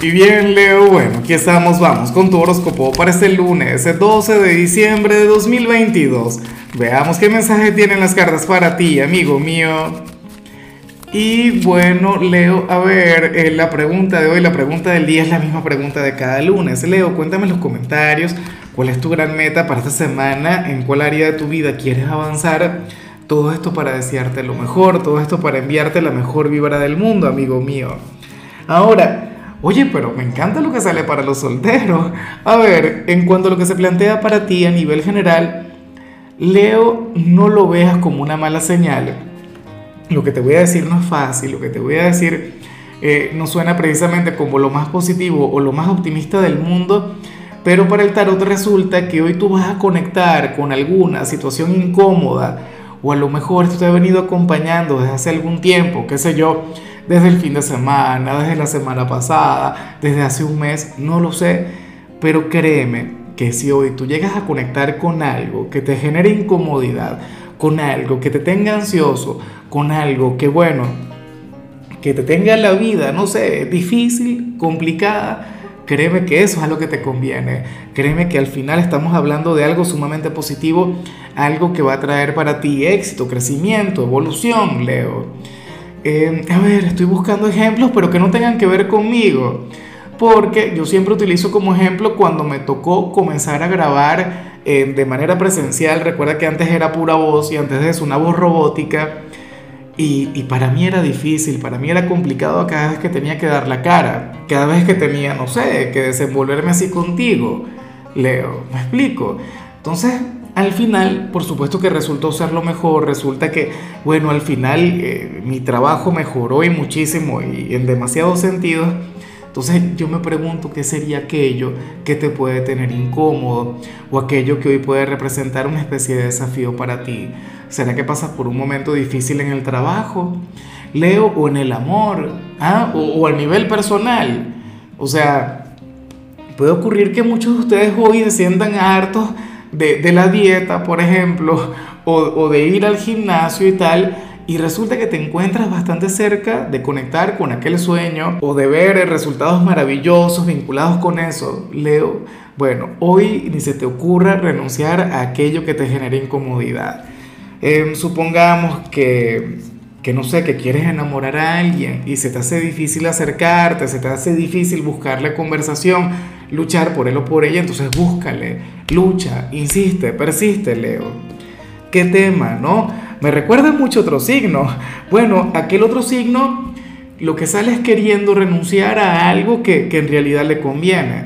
Y bien, Leo, bueno, aquí estamos, vamos con tu horóscopo para este lunes, el 12 de diciembre de 2022. Veamos qué mensaje tienen las cartas para ti, amigo mío. Y bueno, Leo, a ver, eh, la pregunta de hoy, la pregunta del día es la misma pregunta de cada lunes. Leo, cuéntame en los comentarios cuál es tu gran meta para esta semana, en cuál área de tu vida quieres avanzar. Todo esto para desearte lo mejor, todo esto para enviarte la mejor vibra del mundo, amigo mío. Ahora, Oye, pero me encanta lo que sale para los solteros. A ver, en cuanto a lo que se plantea para ti a nivel general, Leo, no lo veas como una mala señal. Lo que te voy a decir no es fácil, lo que te voy a decir eh, no suena precisamente como lo más positivo o lo más optimista del mundo, pero para el tarot resulta que hoy tú vas a conectar con alguna situación incómoda o a lo mejor esto te ha venido acompañando desde hace algún tiempo, qué sé yo desde el fin de semana, desde la semana pasada, desde hace un mes, no lo sé, pero créeme que si hoy tú llegas a conectar con algo que te genere incomodidad, con algo que te tenga ansioso, con algo que bueno, que te tenga la vida, no sé, difícil, complicada, créeme que eso es lo que te conviene. Créeme que al final estamos hablando de algo sumamente positivo, algo que va a traer para ti éxito, crecimiento, evolución, Leo. Eh, a ver, estoy buscando ejemplos, pero que no tengan que ver conmigo. Porque yo siempre utilizo como ejemplo cuando me tocó comenzar a grabar eh, de manera presencial. Recuerda que antes era pura voz y antes de eso una voz robótica. Y, y, para mí era difícil, para mí era complicado cada vez que tenía que dar la cara, cada vez que tenía, no sé, que desenvolverme así contigo. Leo, ¿me explico? Entonces, al final, por supuesto que resultó ser lo mejor, resulta que, bueno, al final eh, mi trabajo mejoró y muchísimo y en demasiados sentidos. Entonces yo me pregunto qué sería aquello que te puede tener incómodo o aquello que hoy puede representar una especie de desafío para ti. ¿Será que pasas por un momento difícil en el trabajo? Leo, o en el amor, ¿ah? o, o a nivel personal. O sea, puede ocurrir que muchos de ustedes hoy se sientan hartos de, la dieta, por ejemplo, o, de ir al gimnasio y tal, y resulta que te encuentras bastante cerca de conectar con aquel sueño o de ver resultados maravillosos vinculados con eso, Leo, bueno, hoy ni se te ocurra renunciar a aquello que te genera incomodidad. Em, supongamos que, que, no sé, que quieres enamorar a alguien y se te hace difícil acercarte, se te hace difícil buscarle conversación, luchar por él o por ella, entonces búscale, lucha, insiste, persiste, Leo. ¿Qué tema, no? Me recuerda mucho otro signo. Bueno, aquel otro signo lo que sale es queriendo renunciar a algo que, que en realidad le conviene.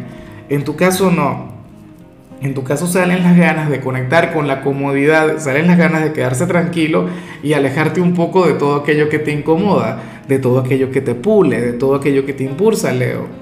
En tu caso no. En tu caso salen las ganas de conectar con la comodidad, salen las ganas de quedarse tranquilo y alejarte un poco de todo aquello que te incomoda, de todo aquello que te pule, de todo aquello que te impulsa, Leo.